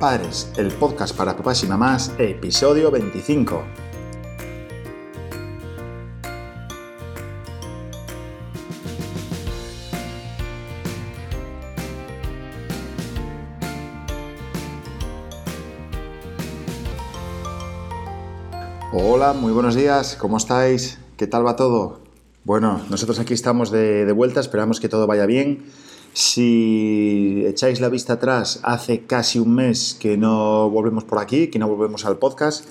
Padres, el podcast para papás y mamás, episodio 25. Hola, muy buenos días, ¿cómo estáis? ¿Qué tal va todo? Bueno, nosotros aquí estamos de, de vuelta, esperamos que todo vaya bien. Si echáis la vista atrás, hace casi un mes que no volvemos por aquí, que no volvemos al podcast,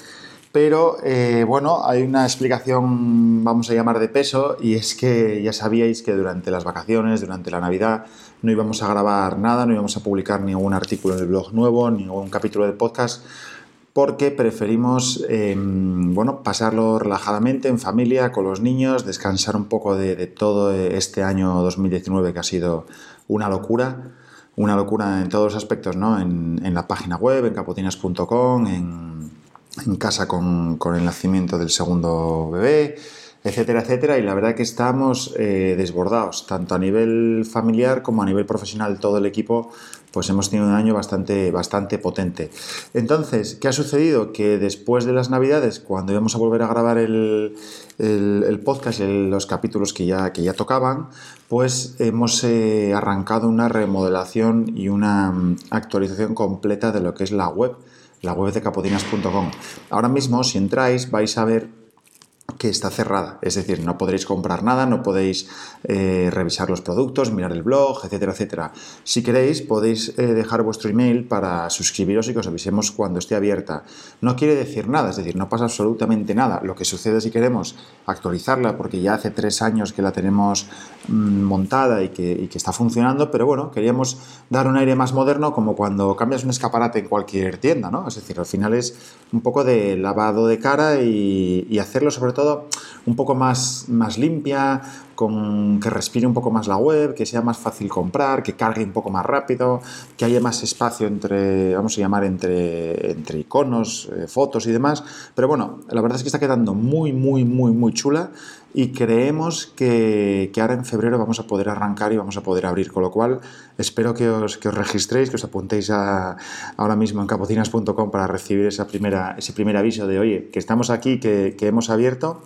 pero eh, bueno, hay una explicación, vamos a llamar de peso, y es que ya sabíais que durante las vacaciones, durante la Navidad, no íbamos a grabar nada, no íbamos a publicar ningún artículo en el blog nuevo, ningún capítulo del podcast, porque preferimos em, bueno, pasarlo relajadamente en familia, con los niños, descansar un poco de, de todo este año 2019 que ha sido una locura, una locura en todos los aspectos, ¿no? En, la página web, en capotinas.com, en, casa con, el nacimiento del segundo bebé, etcétera, etcétera. Y la verdad que estamos eh, desbordados, tanto a nivel familiar como a nivel profesional, todo el equipo pues hemos tenido un año bastante, bastante potente. Entonces, ¿qué ha sucedido? Que después de las Navidades, cuando íbamos a volver a grabar el, el, podcast y los capítulos que ya, que ya tocaban, pues hemos eh, arrancado una remodelación y una mm, actualización completa de lo que es la web, la web de capodinas.com. Ahora mismo, si entráis, vais a ver que está cerrada. Es decir, no podréis comprar nada, no podéis eh, revisar los productos, mirar el blog, etcétera, etcétera. Si queréis, podéis eh, dejar vuestro email para suscribiros y que os avisemos cuando esté abierta. No quiere decir nada, es decir, no pasa absolutamente nada. Lo que sucede si queremos actualizarla, porque ya hace tres años que la tenemos mm, montada y que, está funcionando, pero bueno, queríamos dar un aire más moderno como cuando cambias un escaparate en cualquier tienda, ¿no? Es decir, al final es un poco de lavado de cara y hacerlo sobre todo un poco más, más limpia, con que respire un poco más la web, que sea más fácil comprar, que cargue un poco más rápido, que haya más espacio entre, vamos a llamar, entre, entre iconos, eh, fotos y demás. Pero bueno, la verdad es que está quedando muy, muy, muy, muy chula y creemos que, que ahora en febrero vamos a poder arrancar y vamos a poder abrir, con lo cual espero que os, que os registréis, que os apuntéis a, ahora mismo en capocinas.com para recibir esa primera, ese primer aviso de, oye, que estamos aquí, que, que hemos abierto.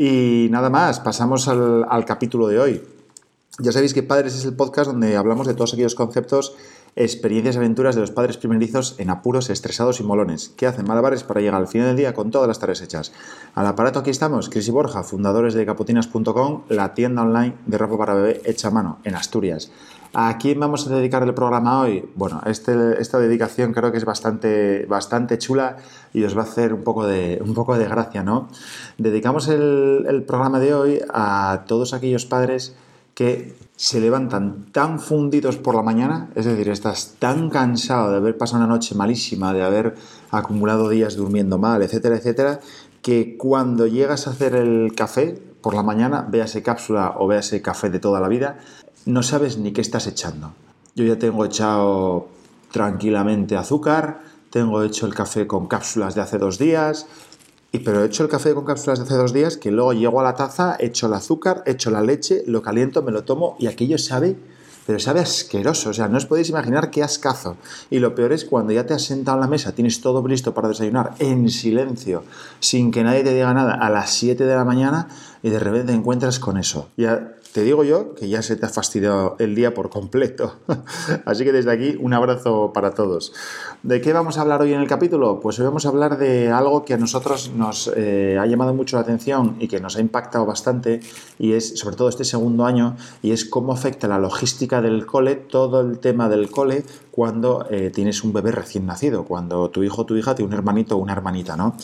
Y nada más, pasamos al, capítulo de hoy. Ya sabéis que Padres es el podcast donde hablamos de todos aquellos conceptos, experiencias y aventuras de los padres primerizos en apuros, estresados y molones, que hacen malabares para llegar al final del día con todas las tareas hechas. Al aparato aquí estamos, Cris y Borja, fundadores de capotinas.com, la tienda online de ropa para bebé hecha a mano en Asturias. ¿A quién vamos a dedicar el programa hoy? Bueno, este, esta dedicación creo que es bastante, bastante chula y os va a hacer un poco de, un poco de gracia, ¿no? Dedicamos el, programa de hoy a todos aquellos padres que se levantan tan fundidos por la mañana, es decir, estás tan cansado de haber pasado una noche malísima, de haber acumulado días durmiendo mal, etcétera, etcétera, que cuando llegas a hacer el café por la mañana, véase cápsula o véase café de toda la vida, no sabes ni qué estás echando. Yo ya tengo echado tranquilamente azúcar, tengo hecho el café con cápsulas de hace dos días, y pero he hecho el café con cápsulas de hace dos días que luego llego a la taza, echo el azúcar, echo la leche, lo caliento, me lo tomo y aquello sabe, pero sabe asqueroso. O sea, no os podéis imaginar qué ascazo. Y lo peor es cuando ya te has sentado en la mesa, tienes todo listo para desayunar en silencio, sin que nadie te diga nada, a las 7 de la mañana y de repente te encuentras con eso. Ya te digo yo que ya se te ha fastidiado el día por completo. Así que desde aquí un abrazo para todos. ¿De qué vamos a hablar hoy en el capítulo? Pues hoy vamos a hablar de algo que a nosotros nos eh, ha llamado mucho la atención y que nos ha impactado bastante y es sobre todo este segundo año y es cómo afecta la logística del cole, todo el tema del cole cuando eh, tienes un bebé recién nacido, cuando tu hijo o tu hija tiene un hermanito o una hermanita, ¿no?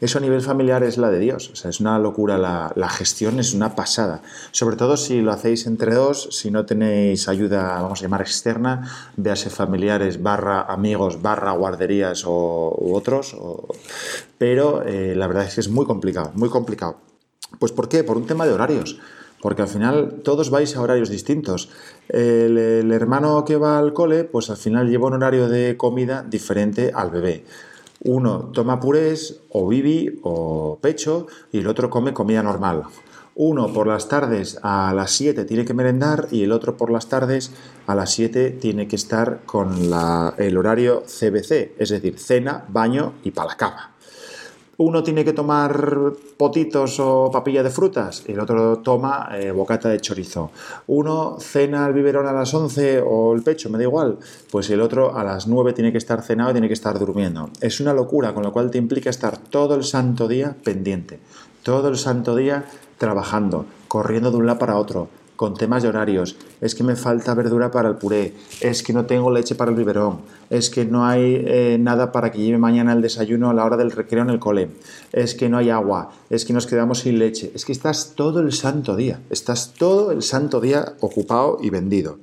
Eso a nivel familiar es la de Dios, es una locura, la gestión es una pasada, sobre todo si lo hacéis entre dos, si no tenéis ayuda, vamos a llamar externa, véase familiares, barra amigos, barra guarderías o, u otros, pero eh, la verdad es que es muy complicado, muy complicado. Pues ¿por qué? Por un tema de horarios porque al final todos vais a horarios distintos. El, el, hermano que va al cole, pues al final lleva un horario de comida diferente al bebé. Uno toma purés o bibi o pecho y el otro come comida normal. Uno por las tardes a las 7 tiene que merendar y el otro por las tardes a las 7 tiene que estar con el horario CBC, es decir, cena, baño y para la cama. Uno tiene que tomar potitos o papilla de frutas el otro toma eh, bocata de chorizo. Uno cena el biberón a las 11 o el pecho, me da igual, pues el otro a las 9 tiene que estar cenado y tiene que estar durmiendo. Es una locura, con lo cual te implica estar todo el santo día pendiente, todo el santo día trabajando, corriendo de un lado para otro, con temas de horarios, es que me falta verdura para el puré, es que no tengo leche para el biberón, es que no hay eh, nada para que lleve mañana el desayuno a la hora del recreo en el cole, es que no hay agua, es que nos quedamos sin leche, es que estás todo el santo día, estás todo el santo día ocupado y vendido.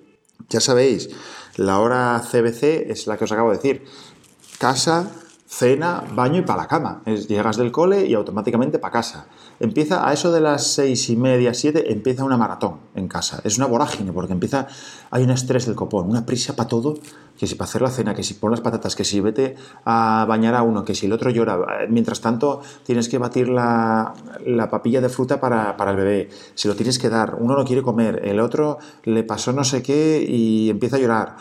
Ya sabéis, la hora CBC es la que os acabo de decir. Casa, cena, baño y para la cama. llegas del cole y automáticamente para casa. Empieza a eso de las seis y media, siete, empieza una maratón en casa. Es una vorágine porque empieza, hay un estrés del copón, una prisa para todo, que si para hacer la cena, que si pon las patatas, que si vete a bañar a uno, que si el otro llora. Mientras tanto, tienes que batir la, papilla de fruta para, para el bebé. Se lo tienes que dar. Uno no quiere comer, el otro le pasó no sé qué y empieza a llorar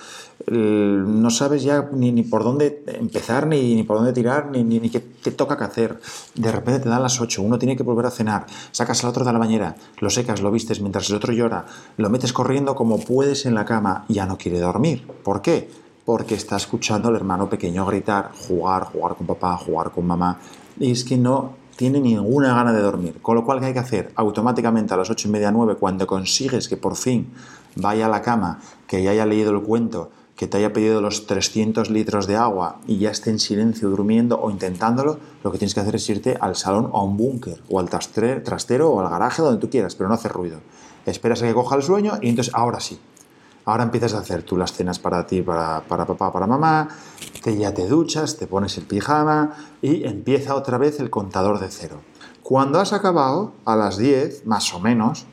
no sabes ya ni, ni por dónde empezar, ni, ni por dónde tirar, ni, ni, qué, toca que hacer. De repente te dan las 8, uno tiene que volver a cenar, sacas al otro de la bañera, lo secas, lo vistes mientras el otro llora, lo metes corriendo como puedes en la cama, ya no quiere dormir. ¿Por qué? Porque está escuchando al hermano pequeño gritar, jugar, jugar con papá, jugar con mamá, y es que no tiene ninguna gana de dormir. Con lo cual, ¿qué hay que hacer? Automáticamente a las 8 y media, 9, cuando consigues que por fin vaya a la cama, que ya haya leído el cuento, que te haya pedido los 300 litros de agua y ya esté en silencio durmiendo o intentándolo, lo que tienes que hacer es irte al salón o a un búnker o al trastero o al garaje donde tú quieras, pero no hacer ruido. Esperas a que coja el sueño y entonces ahora sí. Ahora empiezas a hacer tú las cenas para ti, para, para papá, para mamá, te, ya te duchas, te pones el pijama y empieza otra vez el contador de cero. Cuando has acabado, a las 10, más o menos,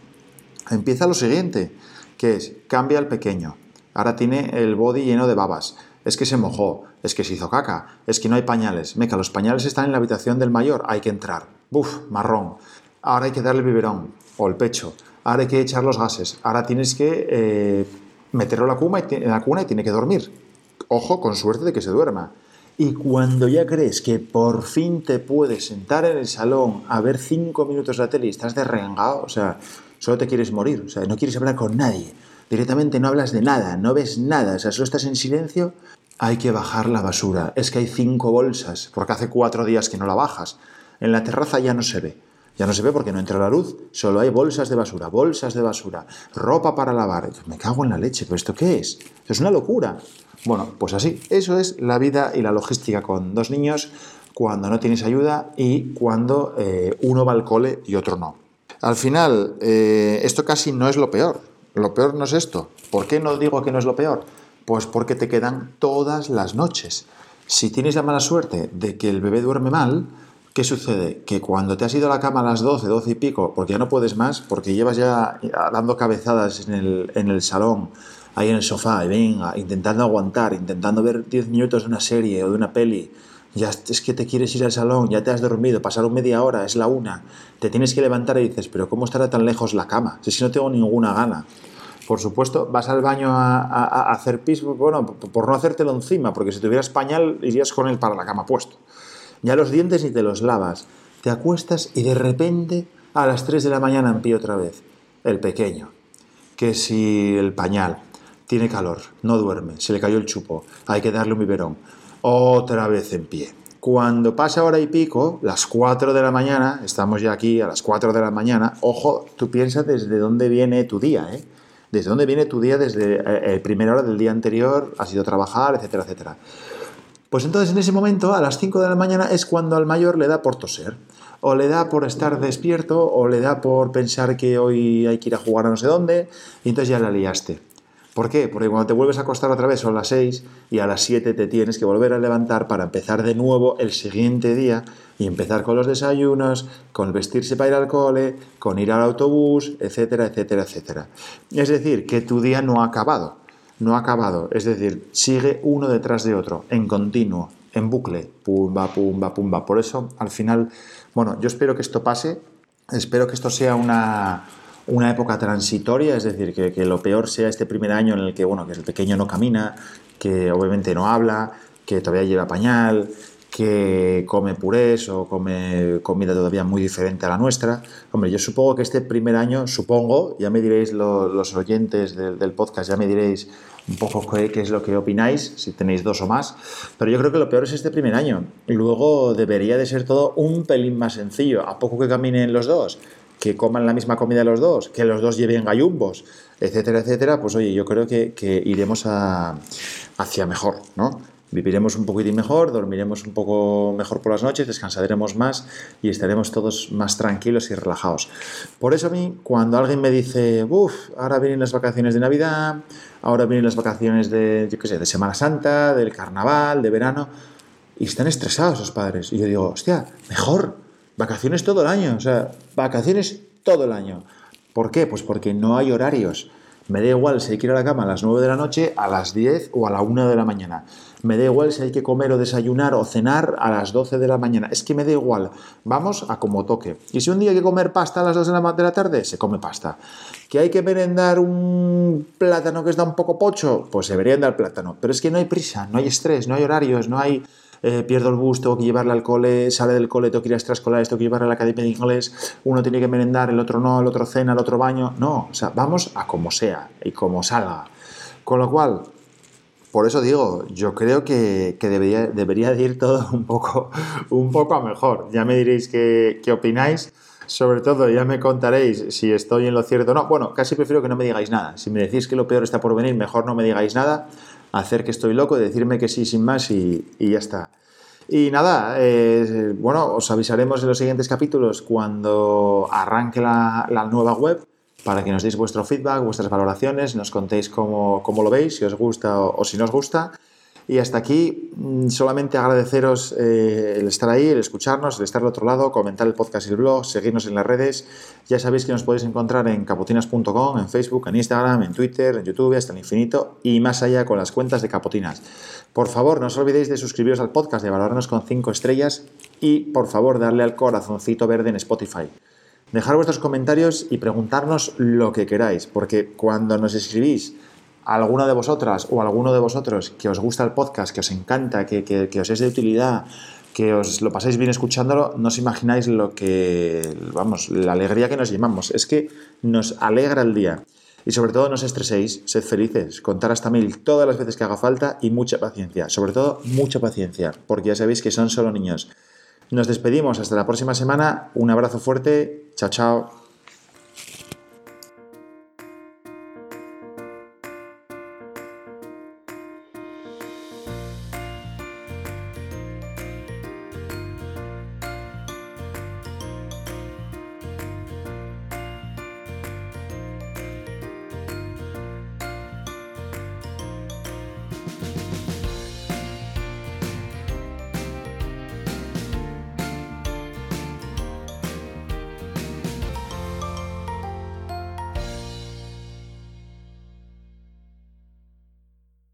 empieza lo siguiente, que es cambia el pequeño, ahora tiene el body lleno de babas. Es que se mojó, es que se hizo caca, es que no hay pañales. Meca, los pañales están en la habitación del mayor, hay que entrar. Buf, marrón. Ahora hay que darle el biberón o el pecho. Ahora hay que echar los gases. Ahora tienes que eh, meterlo la, cuna y, en la cuna y tiene que dormir. Ojo, con suerte de que se duerma. Y cuando ya crees que por fin te puedes sentar en el salón a ver cinco minutos la tele y estás derrengado, o sea, solo te quieres morir, o sea, no quieres hablar con nadie directamente no hablas de nada, no ves nada, o sea, solo estás en silencio, hay que bajar la basura. Es que hay cinco bolsas, porque hace cuatro días que no la bajas. En la terraza ya no se ve. Ya no se ve porque no entra la luz, solo hay bolsas de basura, bolsas de basura, ropa para lavar. Me cago en la leche, ¿pero esto qué es? Es una locura. Bueno, pues así, eso es la vida y la logística con dos niños cuando no tienes ayuda y cuando eh, uno va al cole y otro no. Al final, eh, esto casi no es lo peor. Lo peor no es esto. ¿Por qué no digo que no es lo peor? Pues porque te quedan todas las noches. Si tienes la mala suerte de que el bebé duerme mal, ¿qué sucede? Que cuando te has ido a la cama a las 12, 12 y pico, porque ya no puedes más, porque llevas ya dando cabezadas en el, en el salón, ahí en el sofá, y venga, intentando aguantar, intentando ver 10 minutos de una serie o de una peli, es que te quieres ir al salón, ya te has dormido, pasaron media hora, es la una, te tienes que levantar y dices, pero ¿cómo estará tan lejos la cama? Si, no tengo ninguna gana. Por supuesto, vas al baño a, hacer pis, bueno, por no hacértelo encima, porque si tuvieras pañal irías con él para la cama puesto. Ya los dientes y te los lavas, te acuestas y de repente a las 3 de la mañana en pie otra vez. El pequeño, que si el pañal tiene calor, no duerme, se le cayó el chupo, hay que darle un biberón otra vez en pie. Cuando pasa hora y pico, las 4 de la mañana, estamos ya aquí a las 4 de la mañana, ojo, tú piensas desde dónde viene tu día, ¿eh? Desde dónde viene tu día desde eh, primera hora del día anterior, has ido a trabajar, etcétera, etcétera. Pues entonces en ese momento, a las 5 de la mañana, es cuando al mayor le da por toser. O le da por estar despierto, o le da por pensar que hoy hay que ir a jugar a no sé dónde, y entonces ya la liaste. ¿Por qué? Porque cuando te vuelves a acostar otra vez son las 6 y a las 7 te tienes que volver a levantar para empezar de nuevo el siguiente día y empezar con los desayunos, con vestirse para ir al cole, con ir al autobús, etcétera, etcétera, etcétera. Es decir, que tu día no ha acabado, no ha acabado, es decir, sigue uno detrás de otro, en continuo, en bucle, pumba, pumba, pumba. Por eso, al final, bueno, yo espero que esto pase Espero que esto sea una, una época transitoria, es decir, que, lo peor sea este primer año en el que, bueno, que el pequeño no camina, que obviamente no habla, que todavía lleva pañal, que come purés o come comida todavía muy diferente a la nuestra. Hombre, yo supongo que este primer año, supongo, ya me diréis los oyentes del, podcast, ya me diréis un poco qué, qué, es lo que opináis, si tenéis dos o más, pero yo creo que lo peor es este primer año. Luego debería de ser todo un pelín más sencillo, a poco que caminen los dos que coman la misma comida los dos, que los dos lleven gallumbos, etcétera, etcétera, pues oye, yo creo que, iremos a, hacia mejor, ¿no? Viviremos un poquitín mejor, dormiremos un poco mejor por las noches, descansaremos más y estaremos todos más tranquilos y relajados. Por eso a mí, cuando alguien me dice, uff, ahora vienen las vacaciones de Navidad, ahora vienen las vacaciones de, qué sé, de Semana Santa, del Carnaval, de verano, y están estresados los padres. Y yo digo, hostia, mejor, Vacaciones todo el año, o sea, vacaciones todo el año. ¿Por qué? Pues porque no hay horarios. Me da igual si hay que ir a la cama a las 9 de la noche, a las 10 o a la 1 de la mañana. Me da igual si hay que comer o desayunar o cenar a las 12 de la mañana. Es que me da igual. Vamos a como toque. Y si un día hay que comer pasta a las 2 de la, la tarde, se come pasta. ¿Que hay que merendar un plátano que está un poco pocho? Pues se merienda el plátano. Pero es que no hay prisa, no hay estrés, no hay horarios, no hay eh, pierdo el bus, tengo que llevarla al cole, sale del cole, tengo que ir a extraescolares, tengo que llevarla a la academia de inglés, uno tiene que merendar, el otro no, el otro cena, el otro baño. No, o sea, vamos a como sea y como salga. Con lo cual, por eso digo, yo creo que, debería, debería de ir todo un poco, un poco a mejor. Ya me diréis qué, qué opináis. Sobre todo, ya me contaréis si estoy en lo cierto o no. Bueno, casi prefiero que no me digáis nada. Si me decís que lo peor está por venir, mejor no me digáis nada hacer que estoy loco, decirme que sí sin más y, ya está. Y nada, eh, bueno, os avisaremos en los siguientes capítulos cuando arranque la, nueva web para que nos deis vuestro feedback, vuestras valoraciones, nos contéis cómo, lo veis, si os gusta o si no os gusta. Y hasta aquí, mm, solamente agradeceros eh, el estar ahí, el escucharnos, el estar al otro lado, comentar el podcast y el blog, seguirnos en las redes. Ya sabéis que nos podéis encontrar en caputinas.com, en Facebook, en Instagram, en Twitter, en YouTube, hasta el infinito y más allá con las cuentas de Capotinas. Por favor, no os olvidéis de suscribiros al podcast, de valorarnos con 5 estrellas y, por favor, darle al corazoncito verde en Spotify. Dejar vuestros comentarios y preguntarnos lo que queráis, porque cuando nos escribís alguna de vosotras o alguno de vosotros que os gusta el podcast, que os encanta, que, os es de utilidad, que os lo pasáis bien escuchándolo, no os imagináis lo que, vamos, la alegría que nos llevamos. Es que nos alegra el día. Y sobre todo no os estreséis, sed felices, contar hasta mil todas las veces que haga falta y mucha paciencia. Sobre todo mucha paciencia, porque ya sabéis que son solo niños. Nos despedimos hasta la próxima semana. Un abrazo fuerte. Chao, chao.